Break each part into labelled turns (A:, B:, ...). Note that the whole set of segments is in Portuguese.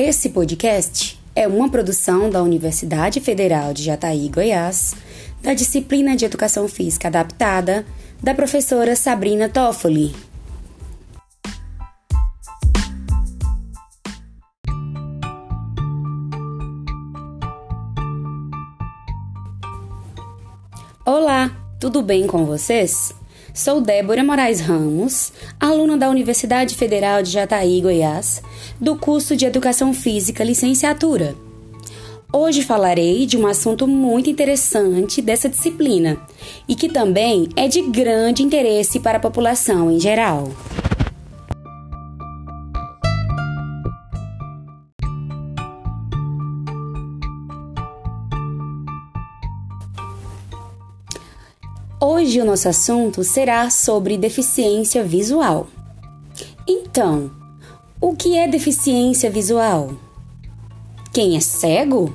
A: Esse podcast é uma produção da Universidade Federal de Jataí, Goiás, da disciplina de Educação Física Adaptada, da professora Sabrina Toffoli. Olá, tudo bem com vocês? Sou Débora Moraes Ramos, aluna da Universidade Federal de Jataí, Goiás, do curso de Educação Física Licenciatura. Hoje falarei de um assunto muito interessante dessa disciplina e que também é de grande interesse para a população em geral. Hoje o nosso assunto será sobre deficiência visual. Então, o que é deficiência visual? Quem é cego?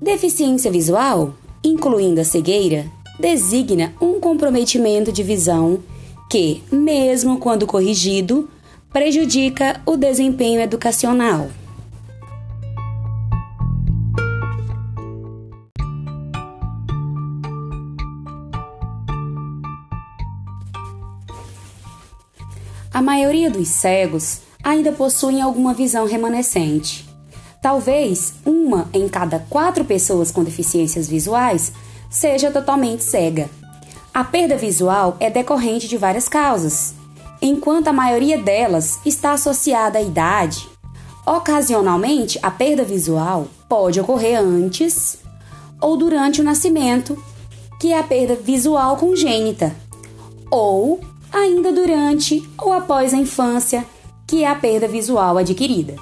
A: Deficiência visual, incluindo a cegueira, designa um comprometimento de visão que, mesmo quando corrigido, prejudica o desempenho educacional. A maioria dos cegos ainda possuem alguma visão remanescente. Talvez uma em cada quatro pessoas com deficiências visuais seja totalmente cega. A perda visual é decorrente de várias causas, enquanto a maioria delas está associada à idade. Ocasionalmente, a perda visual pode ocorrer antes ou durante o nascimento, que é a perda visual congênita, ou ainda durante ou após a infância, que é a perda visual adquirida.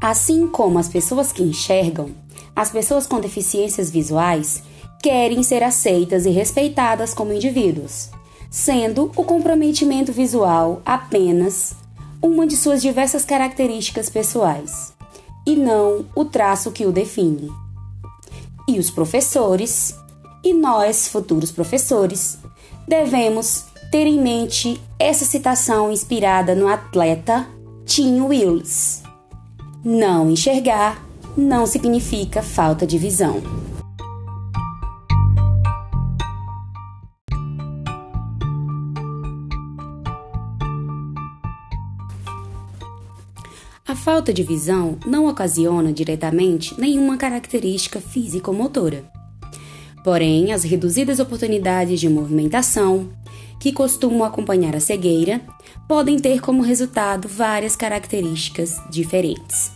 A: Assim como as pessoas que enxergam, as pessoas com deficiências visuais querem ser aceitas e respeitadas como indivíduos, sendo o comprometimento visual apenas uma de suas diversas características pessoais, e não o traço que o define. E os professores, e nós, futuros professores, devemos ter em mente essa citação inspirada no atleta Tim Wills. Não enxergar não significa falta de visão. Falta de visão não ocasiona diretamente nenhuma característica físico-motora. Porém, as reduzidas oportunidades de movimentação, que costumam acompanhar a cegueira, podem ter como resultado várias características diferentes.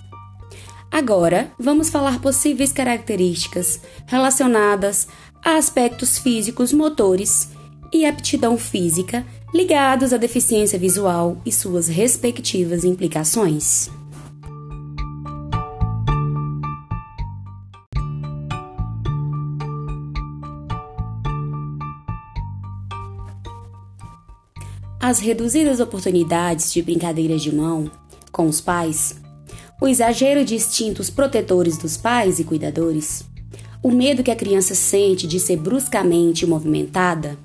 A: Agora, vamos falar possíveis características relacionadas a aspectos físicos motores e aptidão física ligados à deficiência visual e suas respectivas implicações. As reduzidas oportunidades de brincadeiras de mão com os pais, o exagero de instintos protetores dos pais e cuidadores, o medo que a criança sente de ser bruscamente movimentada,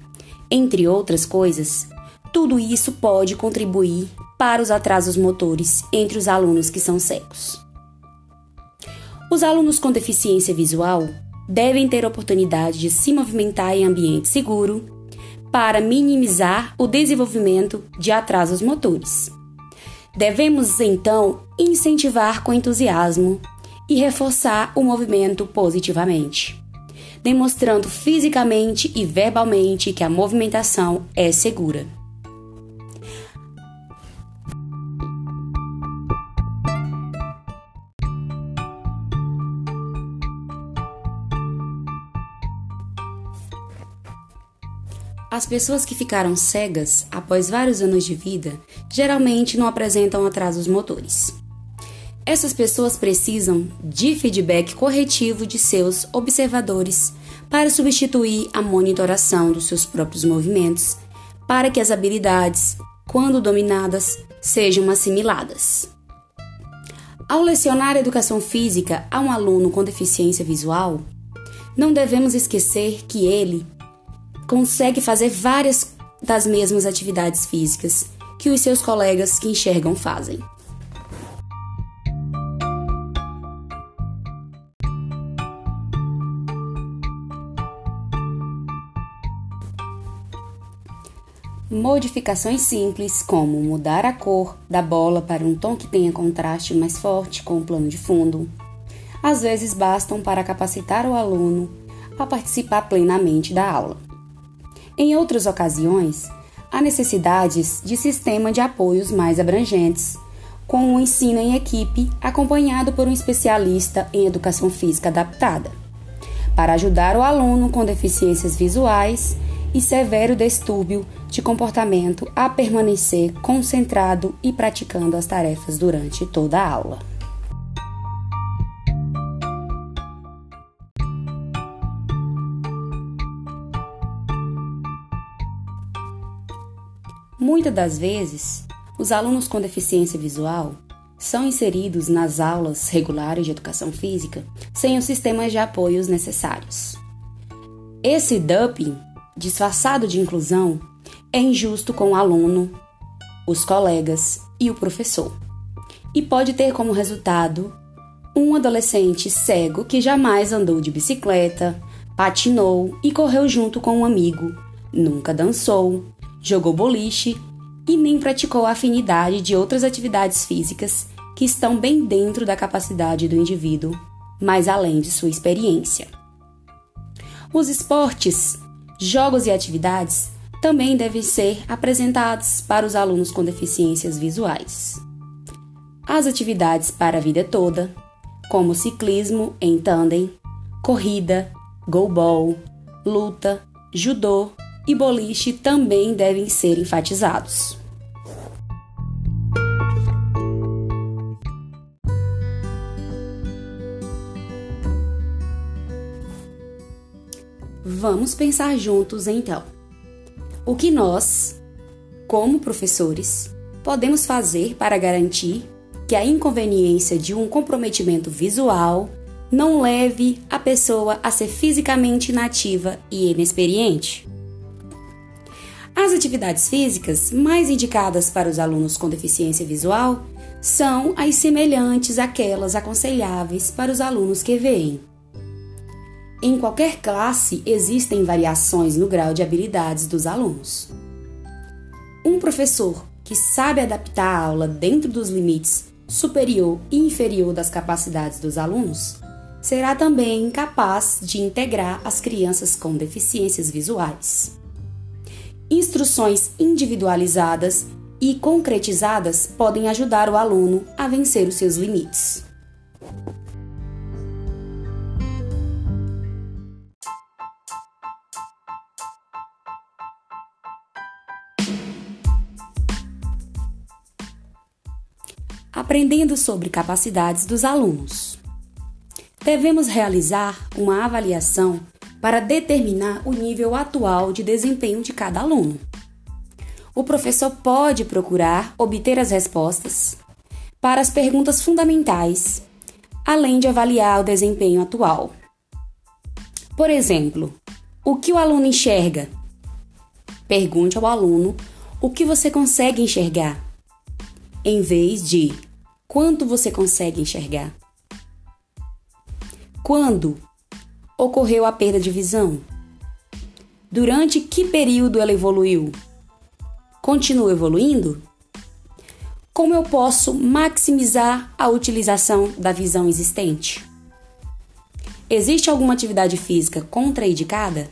A: entre outras coisas, tudo isso pode contribuir para os atrasos motores entre os alunos que são cegos. Os alunos com deficiência visual devem ter oportunidade de se movimentar em ambiente seguro para minimizar o desenvolvimento de atrasos motores. Devemos então incentivar com entusiasmo e reforçar o movimento positivamente, demonstrando fisicamente e verbalmente que a movimentação é segura. As pessoas que ficaram cegas após vários anos de vida geralmente não apresentam atrasos motores. Essas pessoas precisam de feedback corretivo de seus observadores para substituir a monitoração dos seus próprios movimentos, para que as habilidades, quando dominadas, sejam assimiladas. Ao lecionar educação física a um aluno com deficiência visual, não devemos esquecer que ele consegue fazer várias das mesmas atividades físicas que os seus colegas que enxergam fazem. Modificações simples, como mudar a cor da bola para um tom que tenha contraste mais forte com o plano de fundo, às vezes bastam para capacitar o aluno a participar plenamente da aula. Em outras ocasiões, há necessidades de sistema de apoios mais abrangentes, com o um ensino em equipe acompanhado por um especialista em educação física adaptada, para ajudar o aluno com deficiências visuais e severo distúrbio de comportamento a permanecer concentrado e praticando as tarefas durante toda a aula. Muitas das vezes, os alunos com deficiência visual são inseridos nas aulas regulares de educação física sem os sistemas de apoios necessários. Esse dumping disfarçado de inclusão, é injusto com o aluno, os colegas e o professor. E pode ter como resultado um adolescente cego que jamais andou de bicicleta, patinou e correu junto com um amigo, nunca dançou, jogou boliche e nem praticou a afinidade de outras atividades físicas que estão bem dentro da capacidade do indivíduo, mas além de sua experiência. Os esportes Jogos e atividades também devem ser apresentados para os alunos com deficiências visuais. As atividades para a vida toda, como ciclismo em tandem, corrida, goalball, luta, judô e boliche também devem ser enfatizados. Vamos pensar juntos então. O que nós, como professores, podemos fazer para garantir que a inconveniência de um comprometimento visual não leve a pessoa a ser fisicamente inativa e inexperiente? As atividades físicas mais indicadas para os alunos com deficiência visual são as semelhantes àquelas aconselháveis para os alunos que veem. Em qualquer classe existem variações no grau de habilidades dos alunos. Um professor que sabe adaptar a aula dentro dos limites superior e inferior das capacidades dos alunos será também capaz de integrar as crianças com deficiências visuais. Instruções individualizadas e concretizadas podem ajudar o aluno a vencer os seus limites. aprendendo sobre capacidades dos alunos. Devemos realizar uma avaliação para determinar o nível atual de desempenho de cada aluno. O professor pode procurar obter as respostas para as perguntas fundamentais, além de avaliar o desempenho atual. Por exemplo, o que o aluno enxerga? Pergunte ao aluno o que você consegue enxergar, em vez de Quanto você consegue enxergar? Quando ocorreu a perda de visão? Durante que período ela evoluiu? Continua evoluindo? Como eu posso maximizar a utilização da visão existente? Existe alguma atividade física contraindicada?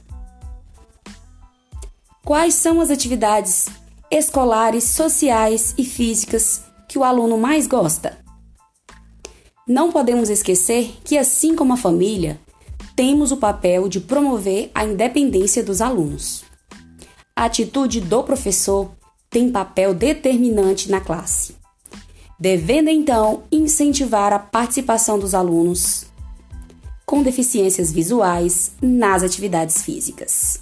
A: Quais são as atividades escolares, sociais e físicas que o aluno mais gosta. Não podemos esquecer que, assim como a família, temos o papel de promover a independência dos alunos. A atitude do professor tem papel determinante na classe, devendo então incentivar a participação dos alunos com deficiências visuais nas atividades físicas.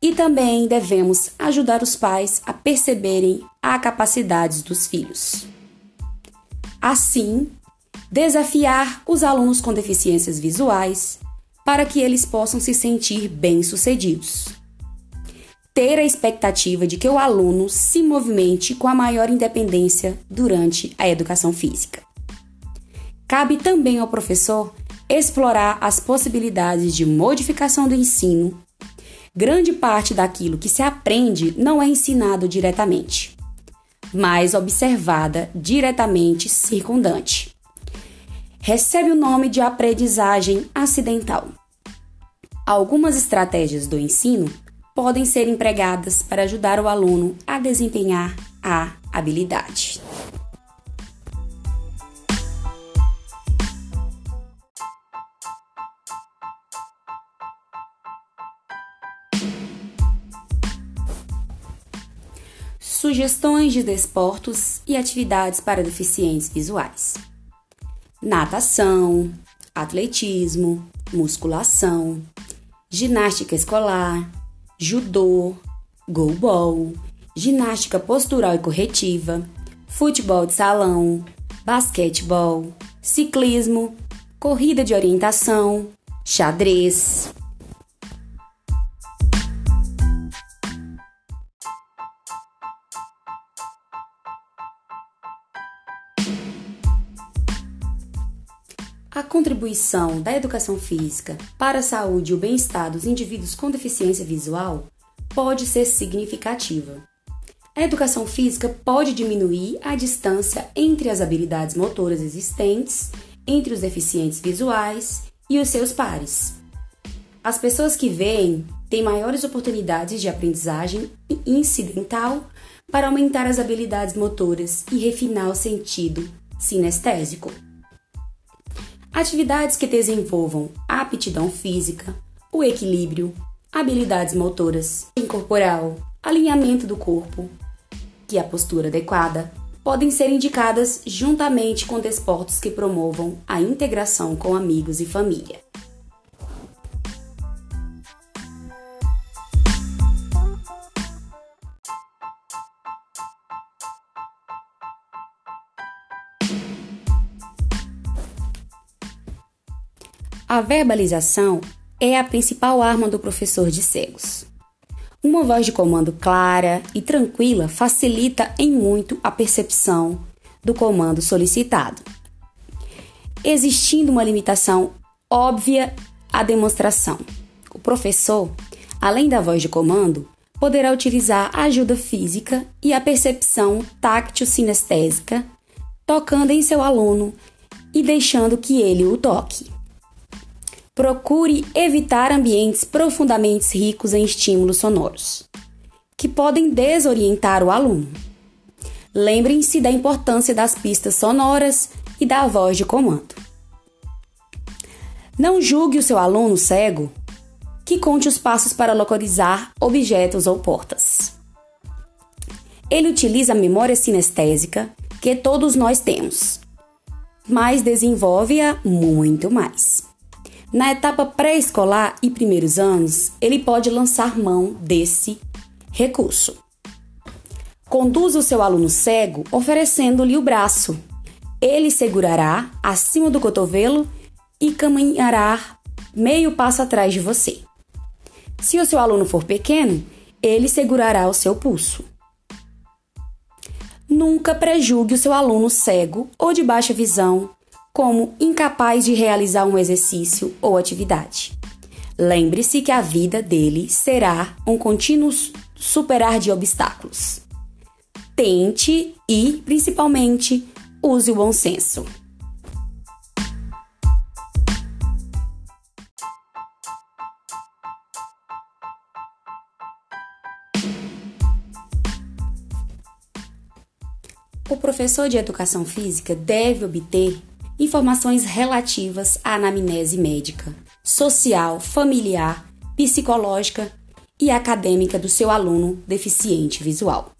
A: E também devemos ajudar os pais a perceberem a capacidades dos filhos. Assim, desafiar os alunos com deficiências visuais para que eles possam se sentir bem-sucedidos. Ter a expectativa de que o aluno se movimente com a maior independência durante a educação física. Cabe também ao professor explorar as possibilidades de modificação do ensino. Grande parte daquilo que se aprende não é ensinado diretamente, mas observada diretamente circundante. Recebe o nome de aprendizagem acidental. Algumas estratégias do ensino podem ser empregadas para ajudar o aluno a desempenhar a habilidade. Sugestões de desportos e atividades para deficientes visuais: natação, atletismo, musculação, ginástica escolar, judô, goalball, ginástica postural e corretiva, futebol de salão, basquetebol, ciclismo, corrida de orientação, xadrez, A contribuição da educação física para a saúde e o bem-estar dos indivíduos com deficiência visual pode ser significativa. A educação física pode diminuir a distância entre as habilidades motoras existentes entre os deficientes visuais e os seus pares. As pessoas que veem têm maiores oportunidades de aprendizagem incidental para aumentar as habilidades motoras e refinar o sentido sinestésico. Atividades que desenvolvam a aptidão física, o equilíbrio, habilidades motoras, corporal, alinhamento do corpo e a postura adequada podem ser indicadas juntamente com desportos que promovam a integração com amigos e família. A verbalização é a principal arma do professor de cegos. Uma voz de comando clara e tranquila facilita em muito a percepção do comando solicitado. Existindo uma limitação óbvia à demonstração, o professor, além da voz de comando, poderá utilizar a ajuda física e a percepção táctil-sinestésica, tocando em seu aluno e deixando que ele o toque. Procure evitar ambientes profundamente ricos em estímulos sonoros, que podem desorientar o aluno. Lembrem-se da importância das pistas sonoras e da voz de comando. Não julgue o seu aluno cego que conte os passos para localizar objetos ou portas. Ele utiliza a memória sinestésica que todos nós temos, mas desenvolve-a muito mais. Na etapa pré-escolar e primeiros anos, ele pode lançar mão desse recurso. Conduza o seu aluno cego oferecendo-lhe o braço. Ele segurará acima do cotovelo e caminhará meio passo atrás de você. Se o seu aluno for pequeno, ele segurará o seu pulso. Nunca prejulgue o seu aluno cego ou de baixa visão como incapaz de realizar um exercício ou atividade. Lembre-se que a vida dele será um contínuo superar de obstáculos. Tente e, principalmente, use o bom senso. O professor de educação física deve obter informações relativas à anamnese médica, social, familiar, psicológica e acadêmica do seu aluno deficiente visual.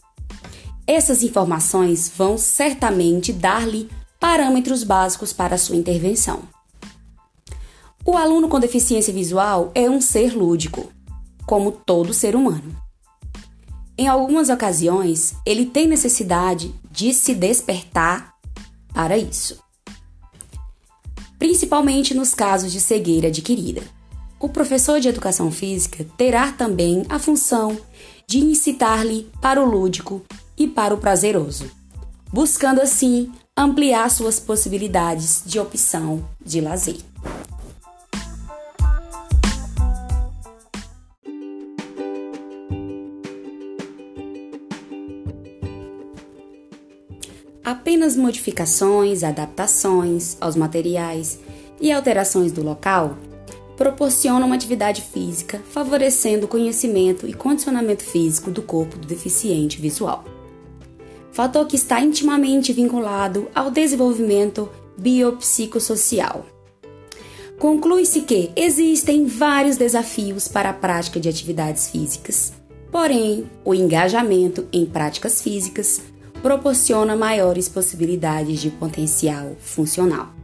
A: Essas informações vão certamente dar-lhe parâmetros básicos para a sua intervenção. O aluno com deficiência visual é um ser lúdico, como todo ser humano. Em algumas ocasiões, ele tem necessidade de se despertar para isso. Principalmente nos casos de cegueira adquirida. O professor de educação física terá também a função de incitar-lhe para o lúdico e para o prazeroso, buscando assim ampliar suas possibilidades de opção de lazer. Apenas modificações, adaptações aos materiais e alterações do local proporcionam uma atividade física, favorecendo o conhecimento e condicionamento físico do corpo do deficiente visual. Fator que está intimamente vinculado ao desenvolvimento biopsicossocial. Conclui-se que existem vários desafios para a prática de atividades físicas, porém, o engajamento em práticas físicas proporciona maiores possibilidades de potencial funcional.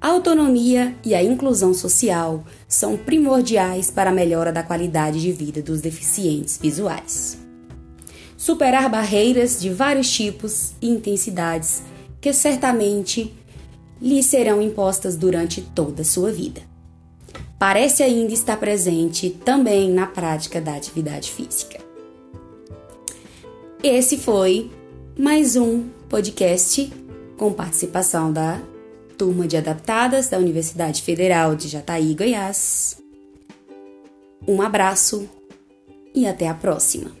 A: A autonomia e a inclusão social são primordiais para a melhora da qualidade de vida dos deficientes visuais. Superar barreiras de vários tipos e intensidades que certamente lhe serão impostas durante toda a sua vida. Parece ainda estar presente também na prática da atividade física. Esse foi mais um podcast com participação da turma de adaptadas da Universidade Federal de Jataí, Goiás. Um abraço e até a próxima!